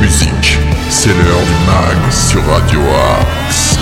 musique. C'est l'heure du mag sur Radio Axe.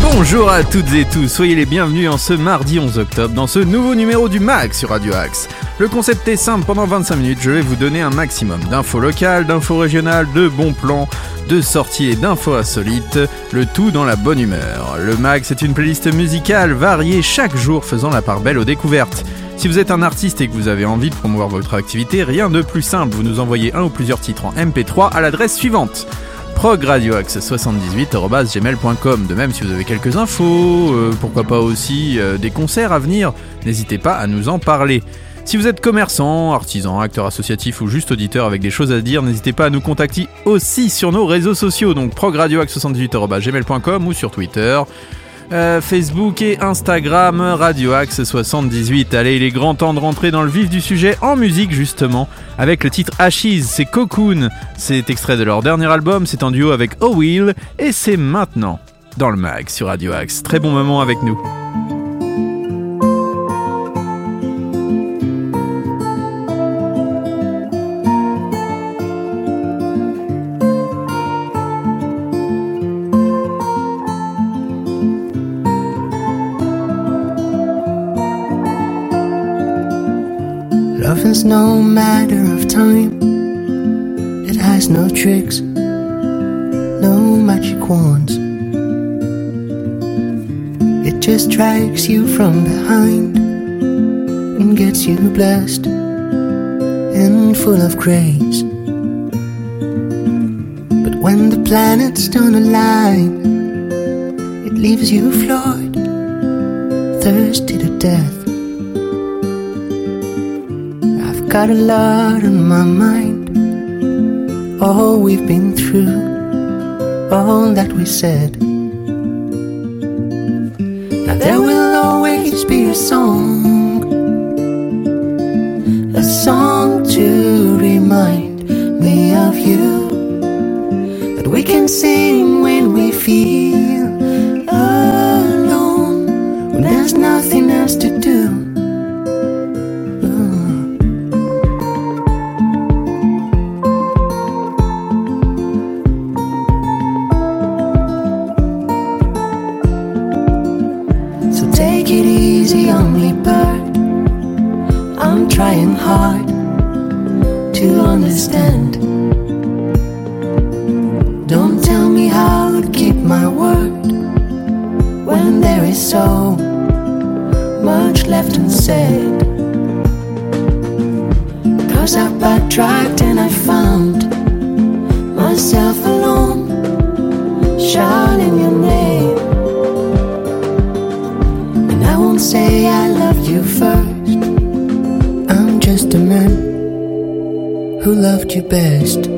Bonjour à toutes et tous, soyez les bienvenus en ce mardi 11 octobre dans ce nouveau numéro du MAG sur Radio Axe. Le concept est simple, pendant 25 minutes je vais vous donner un maximum d'infos locales, d'infos régionales, de bons plans, de sorties et d'infos insolites, le tout dans la bonne humeur. Le MAG c'est une playlist musicale variée chaque jour faisant la part belle aux découvertes. Si vous êtes un artiste et que vous avez envie de promouvoir votre activité, rien de plus simple, vous nous envoyez un ou plusieurs titres en MP3 à l'adresse suivante progradioaxe78.gmail.com De même, si vous avez quelques infos, euh, pourquoi pas aussi euh, des concerts à venir, n'hésitez pas à nous en parler. Si vous êtes commerçant, artisan, acteur associatif ou juste auditeur avec des choses à dire, n'hésitez pas à nous contacter aussi sur nos réseaux sociaux, donc progradioaxe78.gmail.com ou sur Twitter. Euh, Facebook et Instagram, Radio Axe 78. Allez, il est grand temps de rentrer dans le vif du sujet en musique justement, avec le titre Ashes, c'est Cocoon. C'est extrait de leur dernier album, c'est en duo avec O Will, et c'est maintenant dans le mag sur Radio Axe. Très bon moment avec nous. Love is no matter of time. It has no tricks, no magic wands. It just drags you from behind and gets you blessed and full of grace. But when the planets don't align, it leaves you floored, thirsty to death. Got a lot on my mind. All we've been through, all that we said. Now there will always be a song, a song to remind me of you. That we can sing when we feel Cause I backtracked and I found myself alone, shouting your name. And I won't say I loved you first. I'm just a man who loved you best.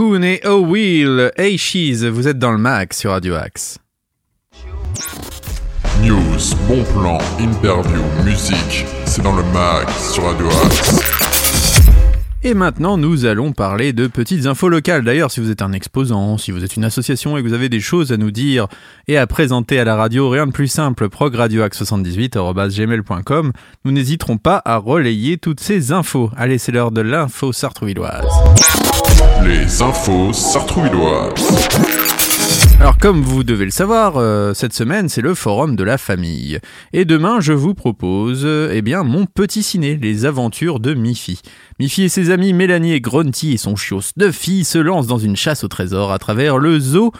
Et Oh Will, Hey Cheese, vous êtes dans le mag sur Radio Axe. News, bon plan, interview, musique. C'est dans le sur Radio Axe. Et maintenant, nous allons parler de petites infos locales. D'ailleurs, si vous êtes un exposant, si vous êtes une association et que vous avez des choses à nous dire et à présenter à la radio, rien de plus simple, progradioaxe78.gmail.com, nous n'hésiterons pas à relayer toutes ces infos. Allez, c'est l'heure de l'info sartrouvilloise. Les infos. Alors comme vous devez le savoir, euh, cette semaine c'est le forum de la famille. Et demain je vous propose euh, eh bien mon petit ciné, les aventures de Miffy. Miffy et ses amis Mélanie et Grunty et son chiot Snuffy se lancent dans une chasse au trésor à travers le zoo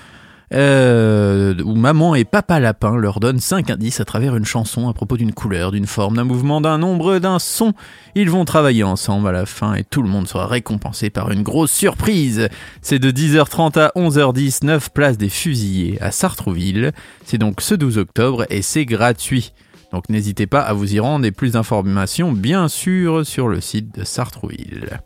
euh, où maman et papa lapin leur donnent 5 indices à travers une chanson à propos d'une couleur, d'une forme, d'un mouvement, d'un nombre, d'un son. Ils vont travailler ensemble à la fin et tout le monde sera récompensé par une grosse surprise. C'est de 10h30 à 11h10, 9 places des fusillés à Sartrouville. C'est donc ce 12 octobre et c'est gratuit. Donc n'hésitez pas à vous y rendre et plus d'informations bien sûr sur le site de Sartrouville.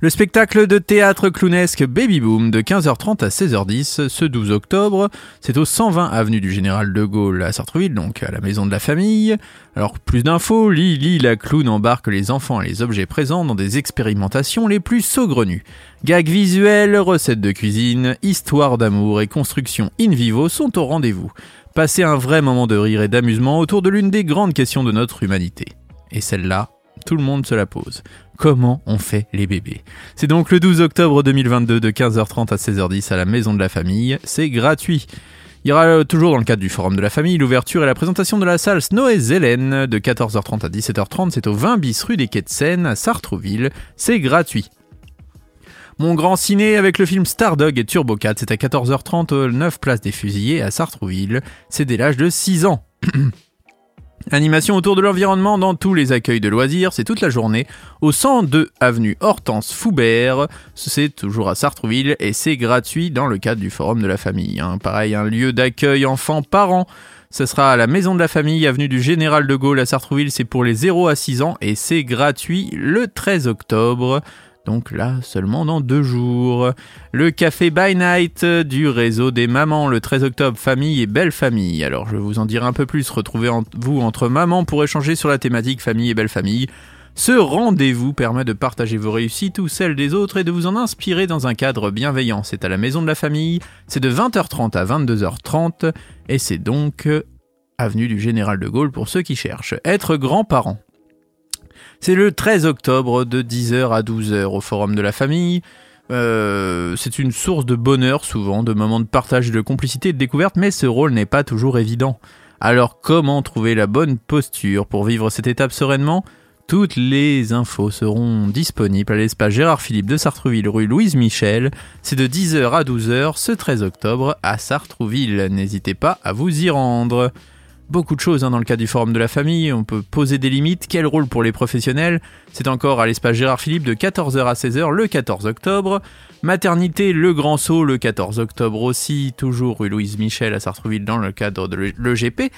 Le spectacle de théâtre clownesque Baby Boom de 15h30 à 16h10 ce 12 octobre, c'est au 120 avenue du Général de Gaulle à Sartreville, donc à la maison de la famille. Alors plus d'infos, Lily la clown embarque les enfants et les objets présents dans des expérimentations les plus saugrenues. Gags visuels, recettes de cuisine, histoire d'amour et construction in vivo sont au rendez-vous. Passez un vrai moment de rire et d'amusement autour de l'une des grandes questions de notre humanité. Et celle-là, tout le monde se la pose. Comment on fait les bébés? C'est donc le 12 octobre 2022 de 15h30 à 16h10 à la Maison de la Famille. C'est gratuit. Il y aura euh, toujours dans le cadre du Forum de la Famille l'ouverture et la présentation de la salle Snow et Zélène de 14h30 à 17h30. C'est au 20 bis rue des Quais de Seine à Sartrouville. C'est gratuit. Mon grand ciné avec le film Stardog et Turbo 4, c'est à 14h30, 9 place des Fusillés à Sartrouville. C'est dès l'âge de 6 ans. Animation autour de l'environnement dans tous les accueils de loisirs, c'est toute la journée au 102 avenue Hortense Foubert, c'est toujours à Sartrouville et c'est gratuit dans le cadre du forum de la famille. Hein. Pareil, un lieu d'accueil enfants-parents. Ce sera à la maison de la famille, avenue du Général de Gaulle à Sartrouville, c'est pour les 0 à 6 ans et c'est gratuit le 13 octobre. Donc là, seulement dans deux jours. Le café by night du réseau des mamans, le 13 octobre, famille et belle famille. Alors je vous en dire un peu plus. Retrouvez-vous entre mamans pour échanger sur la thématique famille et belle famille. Ce rendez-vous permet de partager vos réussites ou celles des autres et de vous en inspirer dans un cadre bienveillant. C'est à la maison de la famille, c'est de 20h30 à 22h30 et c'est donc avenue du Général de Gaulle pour ceux qui cherchent. Être grands-parents. C'est le 13 octobre de 10h à 12h au Forum de la Famille. Euh, c'est une source de bonheur souvent, de moments de partage, de complicité et de découverte, mais ce rôle n'est pas toujours évident. Alors comment trouver la bonne posture pour vivre cette étape sereinement? Toutes les infos seront disponibles à l'espace Gérard Philippe de Sartreville rue Louise Michel. C'est de 10h à 12h ce 13 octobre à Sartrouville. N'hésitez pas à vous y rendre beaucoup de choses hein, dans le cas du forum de la famille. On peut poser des limites. Quel rôle pour les professionnels? C'est encore à l'espace Gérard Philippe de 14h à 16h le 14 octobre. Maternité Le Grand Saut le 14 octobre aussi, toujours rue Louise Michel à Sartreville dans le cadre de l'EGP.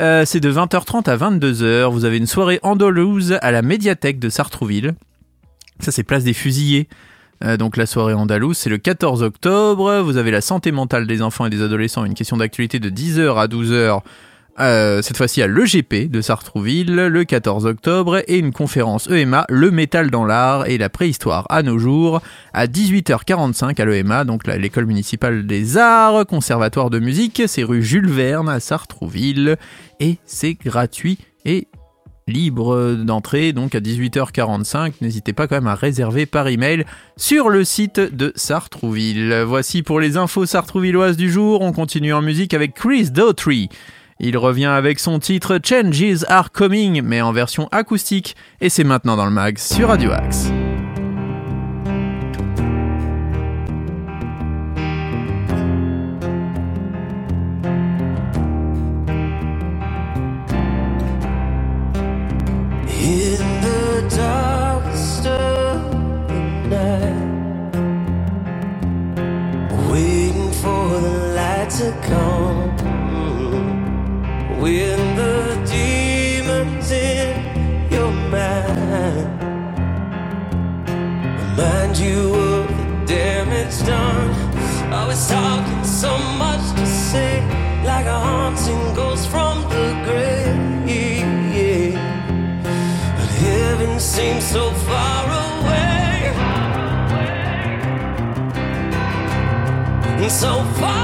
Euh, c'est de 20h30 à 22h. Vous avez une soirée andalouse à la médiathèque de Sartrouville. Ça c'est place des fusillés. Euh, donc la soirée andalouse, c'est le 14 octobre. Vous avez la santé mentale des enfants et des adolescents, une question d'actualité de 10h à 12h euh, cette fois-ci à l'EGP de Sartrouville le 14 octobre et une conférence EMA Le métal dans l'art et la préhistoire à nos jours à 18h45 à l'EMA, donc l'école municipale des arts, conservatoire de musique, c'est rue Jules Verne à Sartrouville et c'est gratuit et libre d'entrée donc à 18h45. N'hésitez pas quand même à réserver par email sur le site de Sartrouville. Voici pour les infos sartrouvilloises du jour. On continue en musique avec Chris Daughtry. Il revient avec son titre Changes Are Coming, mais en version acoustique, et c'est maintenant dans le mag sur Radio Axe. when the demons in your mind remind you of the damage done. I was talking so much to say, like a haunting ghost from the grave. But heaven seems so far away, so far.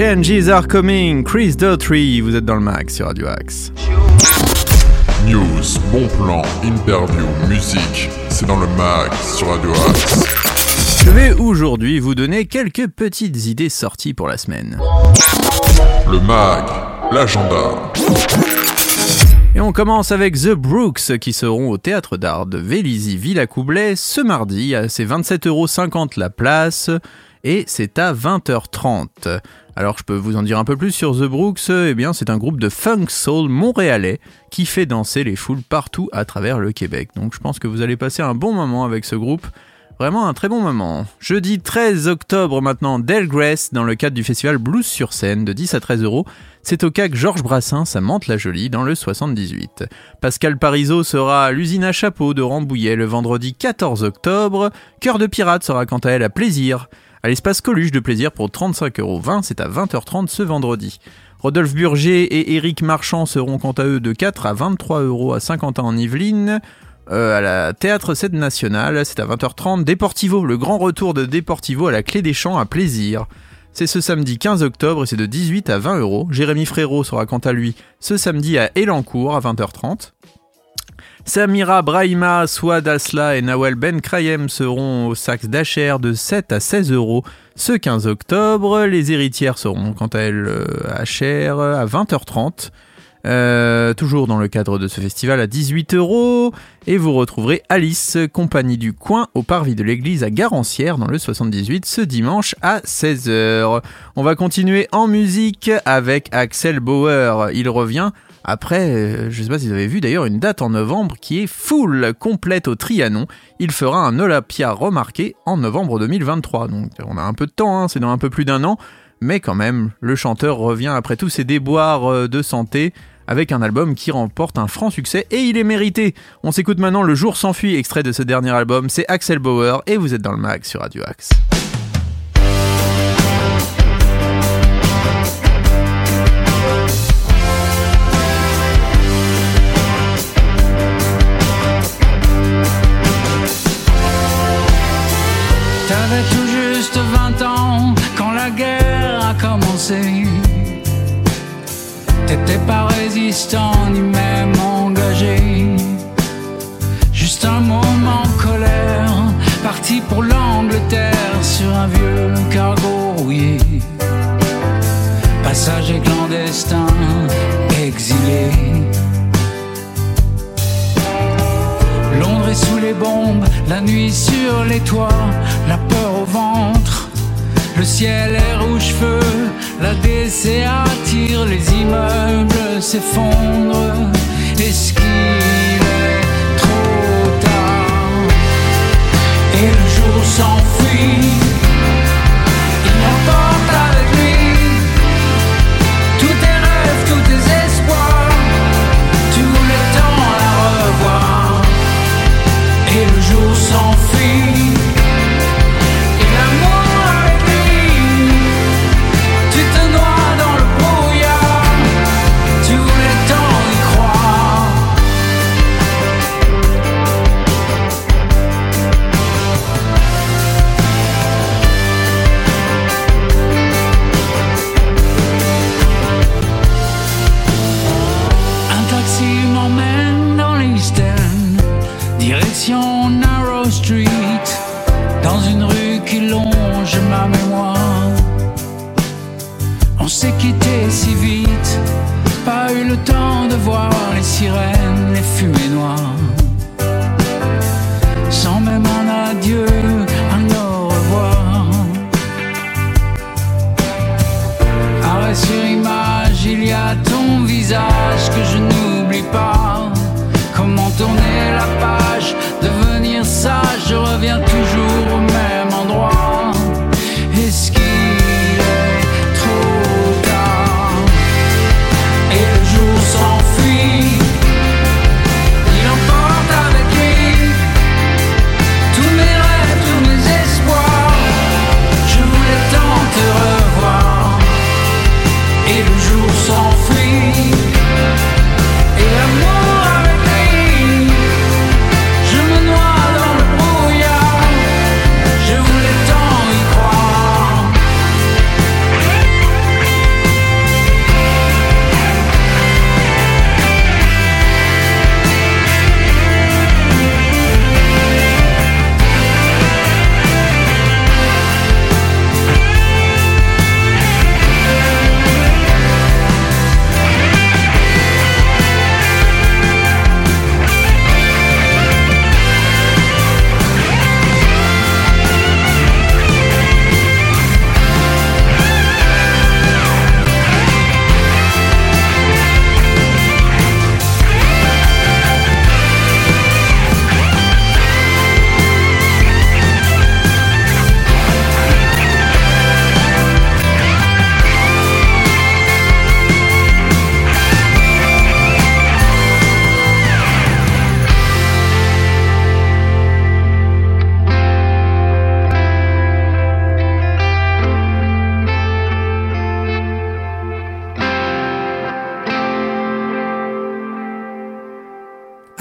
Changes are coming, Chris Daughtry, vous êtes dans le max sur Radio Axe. News, bon plan, interview, musique, c'est dans le mag sur Radio Axe. Je vais aujourd'hui vous donner quelques petites idées sorties pour la semaine. Le mag, l'agenda. Et on commence avec The Brooks qui seront au théâtre d'art de Vélizy Villacoublay ce mardi. C'est 27,50€ la place et c'est à 20h30. Alors je peux vous en dire un peu plus sur The Brooks. Eh bien c'est un groupe de funk soul montréalais qui fait danser les foules partout à travers le Québec. Donc je pense que vous allez passer un bon moment avec ce groupe. Vraiment un très bon moment. Jeudi 13 octobre maintenant, Delgrès, dans le cadre du festival Blues sur scène de 10 à 13 euros. C'est au CAC Georges Brassens à Mantes-la-Jolie dans le 78. Pascal Parizeau sera à l'usine à chapeau de Rambouillet le vendredi 14 octobre. Cœur de pirate sera quant à elle à plaisir. À l'espace Coluche de plaisir pour 35,20€, c'est à 20h30 ce vendredi. Rodolphe Burger et Éric Marchand seront quant à eux de 4 à 23 euros à Saint-Quentin en Yvelines. Euh, à la Théâtre 7 National, c'est à 20h30. Deportivo, le grand retour de Deportivo à la Clé des Champs à plaisir. C'est ce samedi 15 octobre et c'est de 18 à 20 euros. Jérémy Frérot sera quant à lui ce samedi à Elancourt à 20h30. Samira Brahima, Swad Asla et Nawel Ben Krayem seront au sax d'Acher de 7 à 16 euros ce 15 octobre. Les héritières seront quant à elles euh, à Cher à 20h30. Euh, toujours dans le cadre de ce festival à 18 euros. Et vous retrouverez Alice, compagnie du coin, au parvis de l'église à Garancière dans le 78 ce dimanche à 16h. On va continuer en musique avec Axel Bauer. Il revient après, euh, je sais pas si vous avez vu d'ailleurs une date en novembre qui est full, complète au Trianon. Il fera un Olympia remarqué en novembre 2023. Donc on a un peu de temps, hein, c'est dans un peu plus d'un an. Mais quand même, le chanteur revient après tous ses déboires euh, de santé avec un album qui remporte un franc succès et il est mérité. On s'écoute maintenant Le jour s'enfuit, extrait de ce dernier album, c'est Axel Bauer et vous êtes dans le mag sur Radio Axe. T'avais tout juste 20 ans quand la guerre a commencé. T'étais pas résistant ni même engagé. Juste un moment en colère, parti pour l'Angleterre sur un vieux cargo rouillé. Passager clandestin La nuit sur les toits, la peur au ventre. Le ciel est rouge feu, la DC attire, les immeubles s'effondrent. Est-ce qu'il est trop tard? Et le jour s'enfuit,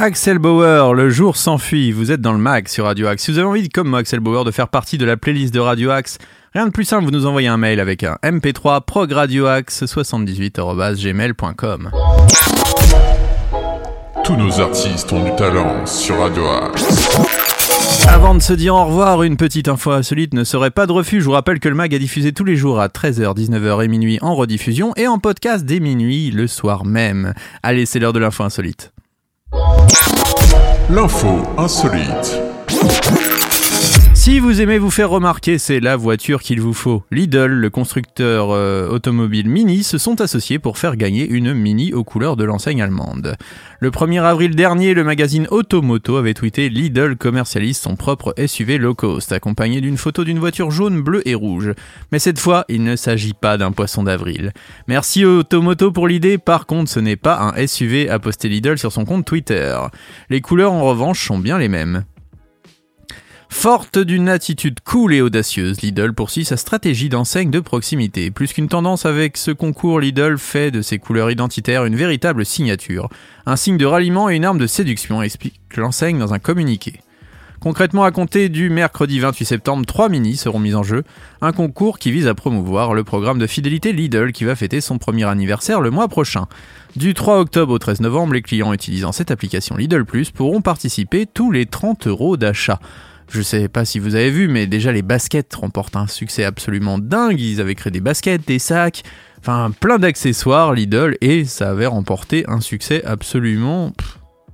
Axel Bauer, le jour s'enfuit, vous êtes dans le mag sur Radio Axe. Si vous avez envie, comme moi, Axel Bauer, de faire partie de la playlist de Radio Axe, rien de plus simple, vous nous envoyez un mail avec un mp3 progradioaxe78.gmail.com Tous nos artistes ont du talent sur Radio Axe. Avant de se dire au revoir, une petite info insolite ne serait pas de refus. Je vous rappelle que le mag est diffusé tous les jours à 13h, 19h et minuit en rediffusion et en podcast dès minuit le soir même. Allez, c'est l'heure de l'info insolite. L'info insolite. Si vous aimez vous faire remarquer, c'est la voiture qu'il vous faut. Lidl, le constructeur euh, automobile Mini, se sont associés pour faire gagner une Mini aux couleurs de l'enseigne allemande. Le 1er avril dernier, le magazine Automoto avait tweeté Lidl commercialise son propre SUV low cost, accompagné d'une photo d'une voiture jaune, bleue et rouge. Mais cette fois, il ne s'agit pas d'un poisson d'avril. Merci Automoto pour l'idée, par contre, ce n'est pas un SUV, a posté Lidl sur son compte Twitter. Les couleurs, en revanche, sont bien les mêmes. Forte d'une attitude cool et audacieuse, Lidl poursuit sa stratégie d'enseigne de proximité. Plus qu'une tendance avec ce concours, Lidl fait de ses couleurs identitaires une véritable signature, un signe de ralliement et une arme de séduction, explique l'enseigne dans un communiqué. Concrètement, à compter du mercredi 28 septembre, trois minis seront mis en jeu, un concours qui vise à promouvoir le programme de fidélité Lidl qui va fêter son premier anniversaire le mois prochain. Du 3 octobre au 13 novembre, les clients utilisant cette application Lidl Plus pourront participer tous les 30 euros d'achat. Je sais pas si vous avez vu, mais déjà les baskets remportent un succès absolument dingue. Ils avaient créé des baskets, des sacs, enfin plein d'accessoires Lidl et ça avait remporté un succès absolument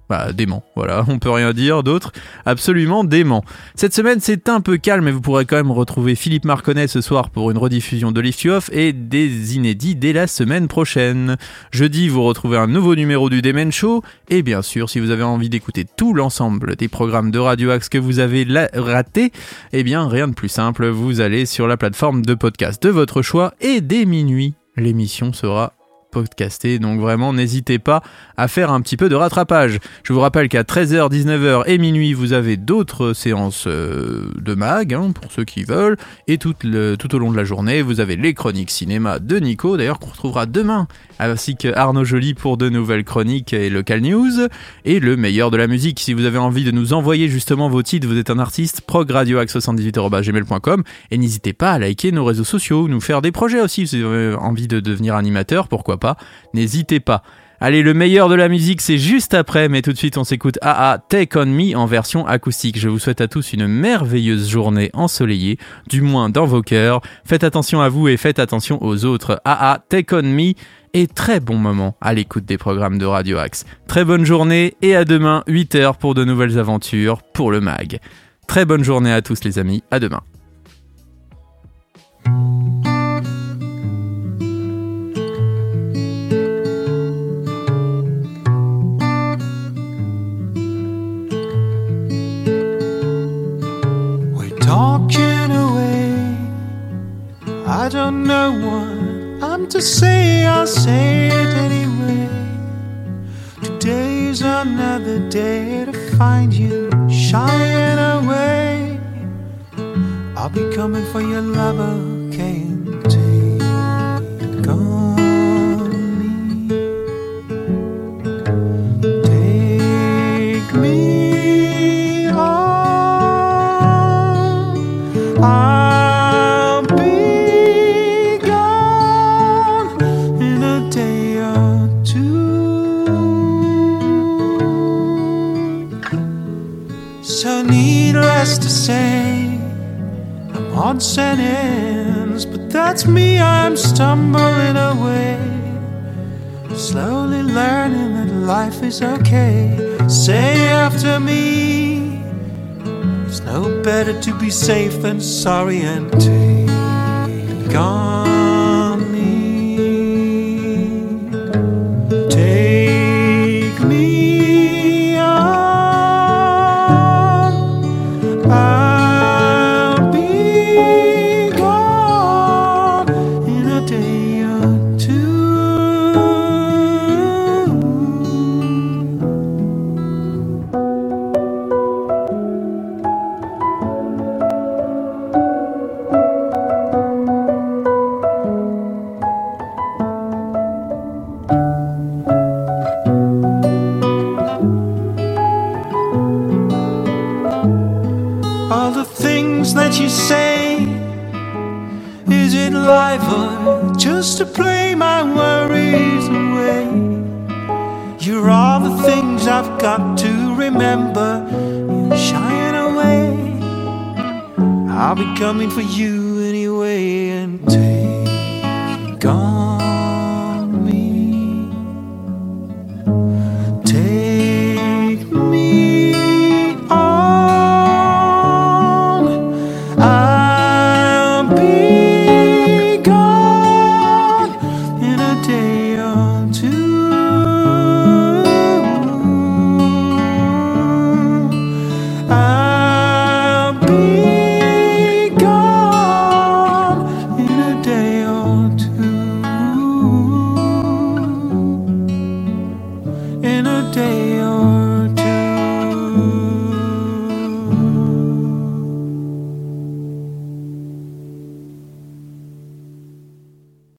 Bah dément, voilà, on peut rien dire d'autre, absolument dément. Cette semaine c'est un peu calme mais vous pourrez quand même retrouver Philippe Marconnet ce soir pour une rediffusion de Lift You Off et des inédits dès la semaine prochaine. Jeudi vous retrouvez un nouveau numéro du Demen Show et bien sûr si vous avez envie d'écouter tout l'ensemble des programmes de Radio Axe que vous avez raté, eh bien rien de plus simple, vous allez sur la plateforme de podcast de votre choix et dès minuit l'émission sera donc vraiment n'hésitez pas à faire un petit peu de rattrapage. Je vous rappelle qu'à 13h, 19h et minuit, vous avez d'autres séances euh, de mag, hein, pour ceux qui veulent, et tout, le- tout au long de la journée, vous avez les chroniques cinéma de Nico, d'ailleurs qu'on retrouvera demain, ainsi que Arnaud Joly pour de nouvelles chroniques et local news, et le meilleur de la musique. Si vous avez envie de nous envoyer justement vos titres, vous êtes un artiste, progradioax78.gmail.com, et n'hésitez pas à liker nos réseaux sociaux, nous faire des projets aussi, si vous avez envie de devenir animateur, pourquoi pas, n'hésitez pas. Allez, le meilleur de la musique, c'est juste après, mais tout de suite, on s'écoute AA Take On Me en version acoustique. Je vous souhaite à tous une merveilleuse journée ensoleillée, du moins dans vos cœurs. Faites attention à vous et faites attention aux autres. AA Take On Me et très bon moment à l'écoute des programmes de Radio Axe. Très bonne journée et à demain, 8h pour de nouvelles aventures pour le MAG. Très bonne journée à tous les amis, à demain. Know what I'm to say, I'll say it anyway. Today's another day to find you shying away. I'll be coming for your lover, can't take But that's me. I'm stumbling away, slowly learning that life is okay. Say after me. It's no better to be safe than sorry and take on